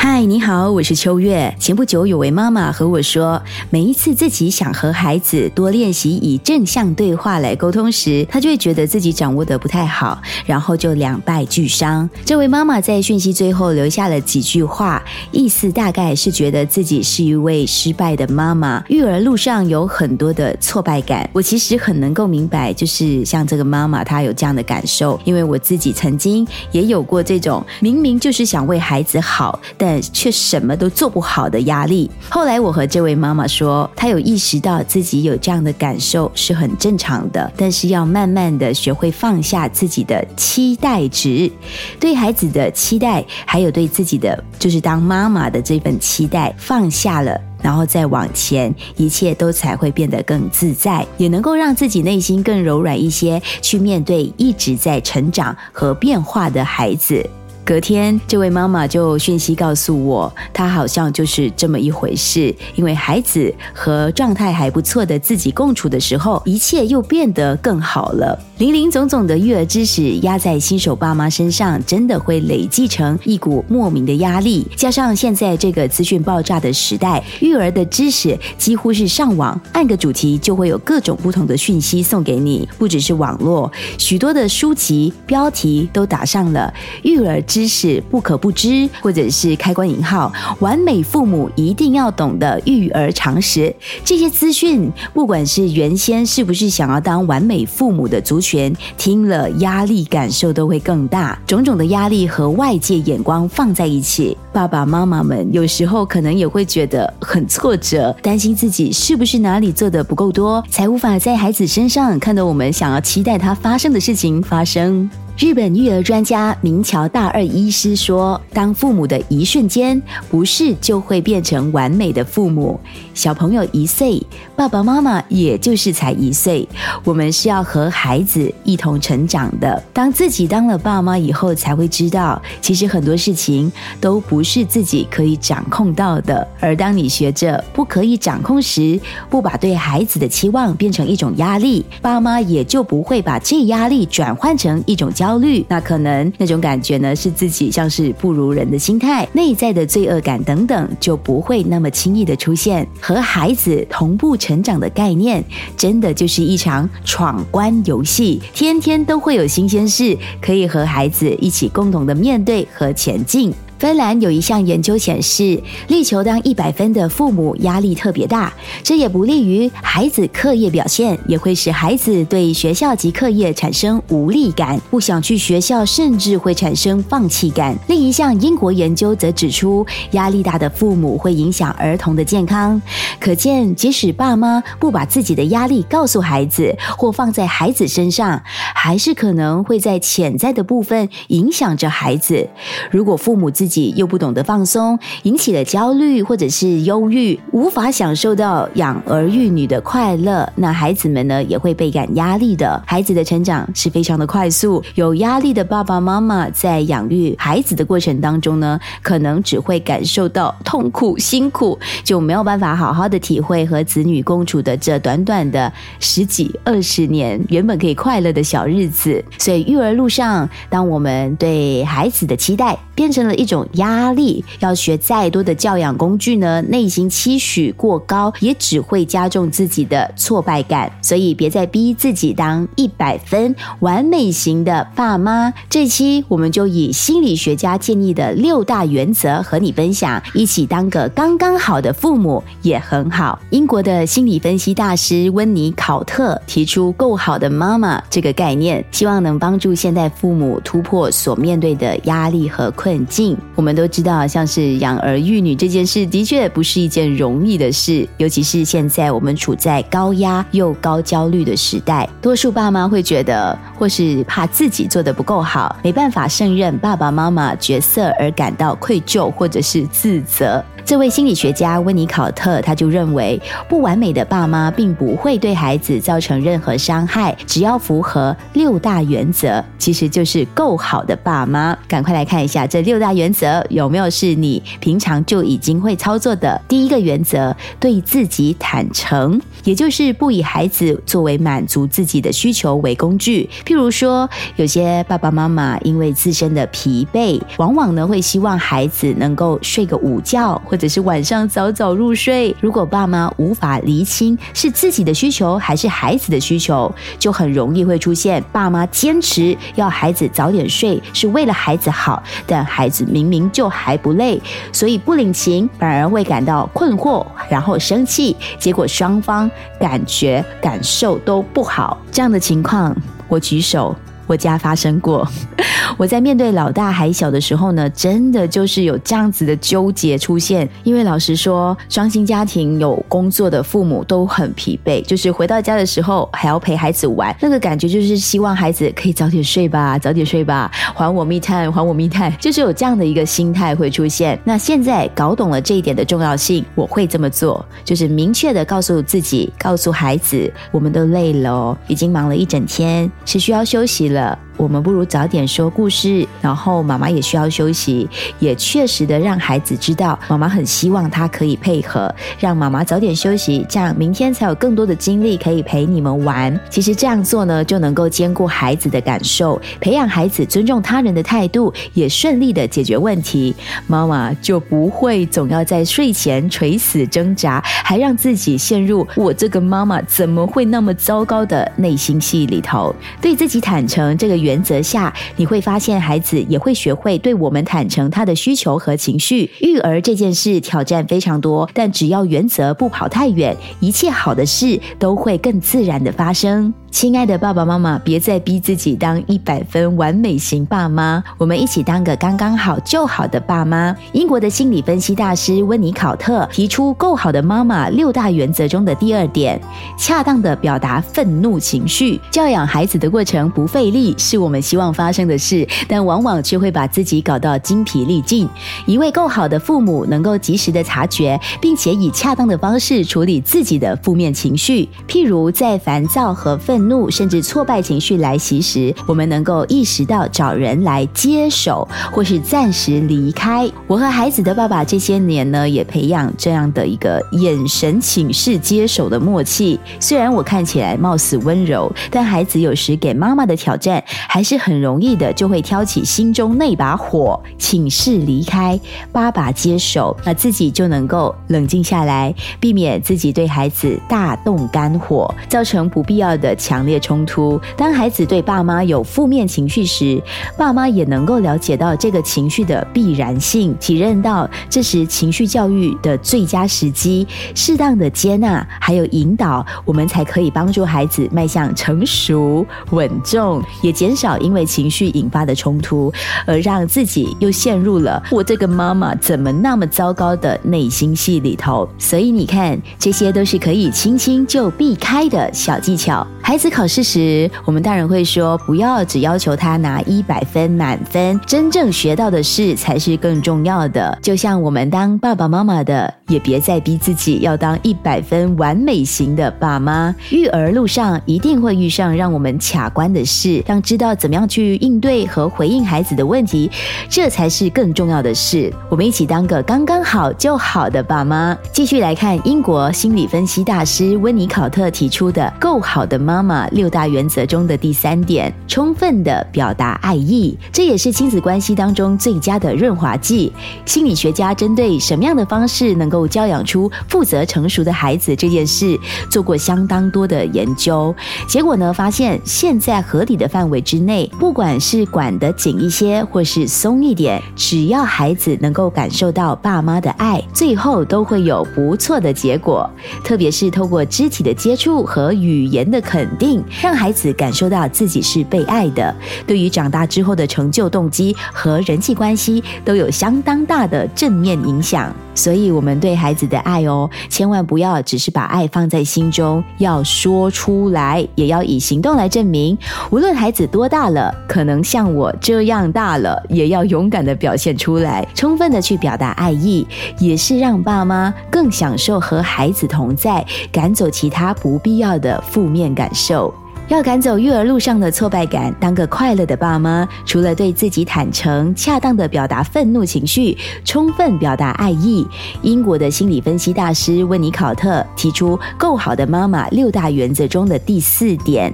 嗨，你好，我是秋月。前不久有位妈妈和我说，每一次自己想和孩子多练习以正向对话来沟通时，她就会觉得自己掌握的不太好，然后就两败俱伤。这位妈妈在讯息最后留下了几句话，意思大概是觉得自己是一位失败的妈妈，育儿路上有很多的挫败感。我其实很能够明白，就是像这个妈妈她有这样的感受，因为我自己曾经也有过这种明明就是想为孩子好，但但却什么都做不好的压力。后来我和这位妈妈说，她有意识到自己有这样的感受是很正常的，但是要慢慢的学会放下自己的期待值，对孩子的期待，还有对自己的就是当妈妈的这份期待放下了，然后再往前，一切都才会变得更自在，也能够让自己内心更柔软一些，去面对一直在成长和变化的孩子。隔天，这位妈妈就讯息告诉我，她好像就是这么一回事。因为孩子和状态还不错的自己共处的时候，一切又变得更好了。林林总总的育儿知识压在新手爸妈身上，真的会累积成一股莫名的压力。加上现在这个资讯爆炸的时代，育儿的知识几乎是上网按个主题就会有各种不同的讯息送给你，不只是网络，许多的书籍标题都打上了育儿知。知识不可不知，或者是开关引号，完美父母一定要懂的育儿常识。这些资讯，不管是原先是不是想要当完美父母的族群，听了压力感受都会更大。种种的压力和外界眼光放在一起，爸爸妈妈们有时候可能也会觉得很挫折，担心自己是不是哪里做的不够多，才无法在孩子身上看到我们想要期待他发生的事情发生。日本育儿专家明桥大二医师说：“当父母的一瞬间，不是就会变成完美的父母。小朋友一岁，爸爸妈妈也就是才一岁，我们是要和孩子一同成长的。当自己当了爸妈以后，才会知道，其实很多事情都不是自己可以掌控到的。而当你学着不可以掌控时，不把对孩子的期望变成一种压力，爸妈也就不会把这压力转换成一种焦。”焦虑，那可能那种感觉呢，是自己像是不如人的心态，内在的罪恶感等等，就不会那么轻易的出现。和孩子同步成长的概念，真的就是一场闯关游戏，天天都会有新鲜事，可以和孩子一起共同的面对和前进。芬兰有一项研究显示，力求当一百分的父母压力特别大，这也不利于孩子课业表现，也会使孩子对学校及课业产生无力感，不想去学校，甚至会产生放弃感。另一项英国研究则指出，压力大的父母会影响儿童的健康。可见，即使爸妈不把自己的压力告诉孩子，或放在孩子身上，还是可能会在潜在的部分影响着孩子。如果父母自自己又不懂得放松，引起了焦虑或者是忧郁，无法享受到养儿育女的快乐，那孩子们呢也会倍感压力的。孩子的成长是非常的快速，有压力的爸爸妈妈在养育孩子的过程当中呢，可能只会感受到痛苦辛苦，就没有办法好好的体会和子女共处的这短短的十几二十年原本可以快乐的小日子。所以育儿路上，当我们对孩子的期待变成了一种。压力要学再多的教养工具呢，内心期许过高，也只会加重自己的挫败感。所以别再逼自己当一百分完美型的爸妈。这期我们就以心理学家建议的六大原则和你分享，一起当个刚刚好的父母也很好。英国的心理分析大师温尼考特提出“够好的妈妈”这个概念，希望能帮助现代父母突破所面对的压力和困境。我们都知道，像是养儿育女这件事，的确不是一件容易的事。尤其是现在我们处在高压又高焦虑的时代，多数爸妈会觉得，或是怕自己做的不够好，没办法胜任爸爸妈妈角色而感到愧疚或者是自责。这位心理学家温尼考特他就认为，不完美的爸妈并不会对孩子造成任何伤害，只要符合六大原则，其实就是够好的爸妈。赶快来看一下这六大原则有没有是你平常就已经会操作的。第一个原则，对自己坦诚，也就是不以孩子作为满足自己的需求为工具。譬如说，有些爸爸妈妈因为自身的疲惫，往往呢会希望孩子能够睡个午觉，或者是晚上早早入睡。如果爸妈无法厘清是自己的需求还是孩子的需求，就很容易会出现爸妈坚持要孩子早点睡是为了孩子好，但孩子明明就还不累，所以不领情，反而会感到困惑，然后生气，结果双方感觉感受都不好。这样的情况，我举手。我家发生过，我在面对老大还小的时候呢，真的就是有这样子的纠结出现。因为老实说，双薪家庭有工作的父母都很疲惫，就是回到家的时候还要陪孩子玩，那个感觉就是希望孩子可以早点睡吧，早点睡吧，还我密探，还我密探，就是有这样的一个心态会出现。那现在搞懂了这一点的重要性，我会这么做，就是明确的告诉自己，告诉孩子，我们都累了，已经忙了一整天，是需要休息了。Bila 我们不如早点说故事，然后妈妈也需要休息，也确实的让孩子知道，妈妈很希望他可以配合，让妈妈早点休息，这样明天才有更多的精力可以陪你们玩。其实这样做呢，就能够兼顾孩子的感受，培养孩子尊重他人的态度，也顺利的解决问题。妈妈就不会总要在睡前垂死挣扎，还让自己陷入我这个妈妈怎么会那么糟糕的内心戏里头，对自己坦诚。这个原则下，你会发现孩子也会学会对我们坦诚他的需求和情绪。育儿这件事挑战非常多，但只要原则不跑太远，一切好的事都会更自然的发生。亲爱的爸爸妈妈，别再逼自己当一百分完美型爸妈，我们一起当个刚刚好就好的爸妈。英国的心理分析大师温尼考特提出“够好的妈妈”六大原则中的第二点：恰当的表达愤怒情绪。教养孩子的过程不费力，是我们希望发生的事，但往往却会把自己搞到精疲力尽。一位够好的父母，能够及时的察觉，并且以恰当的方式处理自己的负面情绪，譬如在烦躁和愤。愤怒甚至挫败情绪来袭时，我们能够意识到找人来接手，或是暂时离开。我和孩子的爸爸这些年呢，也培养这样的一个眼神请示接手的默契。虽然我看起来貌似温柔，但孩子有时给妈妈的挑战，还是很容易的就会挑起心中那把火，请示离开，爸爸接手，那自己就能够冷静下来，避免自己对孩子大动肝火，造成不必要的。强烈冲突。当孩子对爸妈有负面情绪时，爸妈也能够了解到这个情绪的必然性，体认到这时情绪教育的最佳时机，适当的接纳还有引导，我们才可以帮助孩子迈向成熟稳重，也减少因为情绪引发的冲突，而让自己又陷入了我这个妈妈怎么那么糟糕的内心戏里头。所以你看，这些都是可以轻轻就避开的小技巧。孩子考试时，我们大人会说：“不要只要求他拿一百分满分，真正学到的事才是更重要的。”就像我们当爸爸妈妈的，也别再逼自己要当一百分完美型的爸妈。育儿路上一定会遇上让我们卡关的事，让知道要怎么样去应对和回应孩子的问题，这才是更重要的事。我们一起当个刚刚好就好的爸妈。继续来看英国心理分析大师温尼考特提出的“够好的”。妈妈六大原则中的第三点，充分的表达爱意，这也是亲子关系当中最佳的润滑剂。心理学家针对什么样的方式能够教养出负责成熟的孩子这件事，做过相当多的研究。结果呢，发现现在合理的范围之内，不管是管得紧一些，或是松一点，只要孩子能够感受到爸妈的爱，最后都会有不错的结果。特别是透过肢体的接触和语言的肯。定让孩子感受到自己是被爱的，对于长大之后的成就动机和人际关系都有相当大的正面影响。所以，我们对孩子的爱哦，千万不要只是把爱放在心中，要说出来，也要以行动来证明。无论孩子多。多大了，可能像我这样大了，也要勇敢的表现出来，充分的去表达爱意，也是让爸妈更享受和孩子同在，赶走其他不必要的负面感受。要赶走育儿路上的挫败感，当个快乐的爸妈，除了对自己坦诚、恰当的表达愤怒情绪，充分表达爱意，英国的心理分析大师温尼考特提出“够好的妈妈”六大原则中的第四点。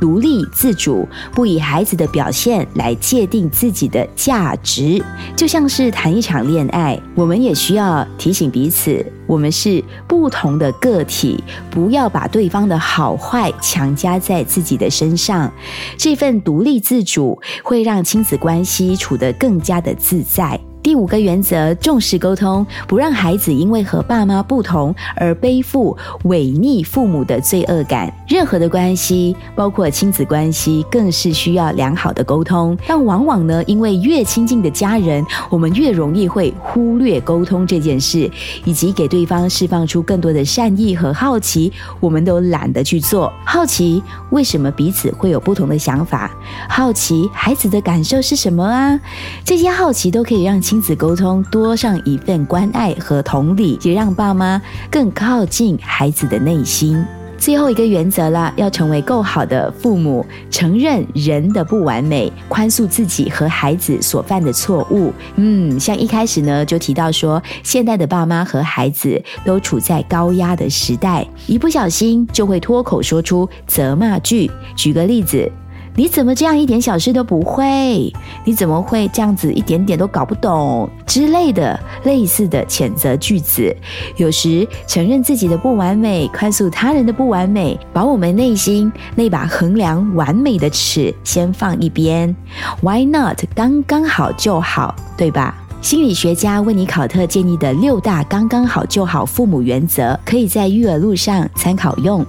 独立自主，不以孩子的表现来界定自己的价值，就像是谈一场恋爱，我们也需要提醒彼此，我们是不同的个体，不要把对方的好坏强加在自己的身上。这份独立自主会让亲子关系处得更加的自在。第五个原则，重视沟通，不让孩子因为和爸妈不同而背负违逆父母的罪恶感。任何的关系，包括亲子关系，更是需要良好的沟通。但往往呢，因为越亲近的家人，我们越容易会忽略沟通这件事，以及给对方释放出更多的善意和好奇，我们都懒得去做。好奇为什么彼此会有不同的想法？好奇孩子的感受是什么啊？这些好奇都可以让。亲子沟通多上一份关爱和同理，也让爸妈更靠近孩子的内心。最后一个原则啦，要成为够好的父母，承认人的不完美，宽恕自己和孩子所犯的错误。嗯，像一开始呢就提到说，现代的爸妈和孩子都处在高压的时代，一不小心就会脱口说出责骂句。举个例子。你怎么这样一点小事都不会？你怎么会这样子一点点都搞不懂之类的类似的谴责句子？有时承认自己的不完美，宽恕他人的不完美，把我们内心那把衡量完美的尺先放一边。Why not？刚刚好就好，对吧？心理学家温尼考特建议的六大刚刚好就好父母原则，可以在育儿路上参考用。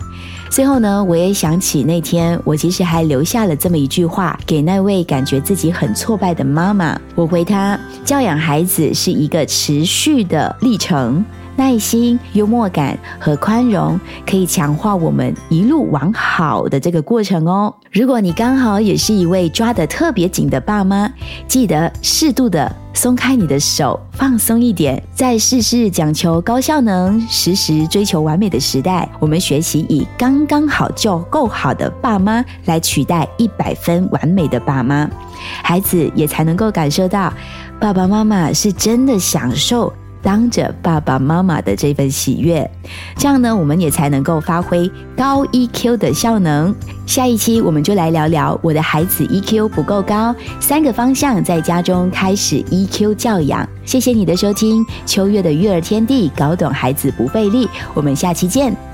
最后呢，我也想起那天，我其实还留下了这么一句话给那位感觉自己很挫败的妈妈。我回她：教养孩子是一个持续的历程，耐心、幽默感和宽容可以强化我们一路往好的这个过程哦。如果你刚好也是一位抓得特别紧的爸妈，记得适度的。松开你的手，放松一点。在事事讲求高效能、时时追求完美的时代，我们学习以刚刚好就够好的爸妈来取代一百分完美的爸妈，孩子也才能够感受到爸爸妈妈是真的享受。当着爸爸妈妈的这份喜悦，这样呢，我们也才能够发挥高 EQ 的效能。下一期我们就来聊聊我的孩子 EQ 不够高，三个方向在家中开始 EQ 教养。谢谢你的收听，秋月的育儿天地，搞懂孩子不费力。我们下期见。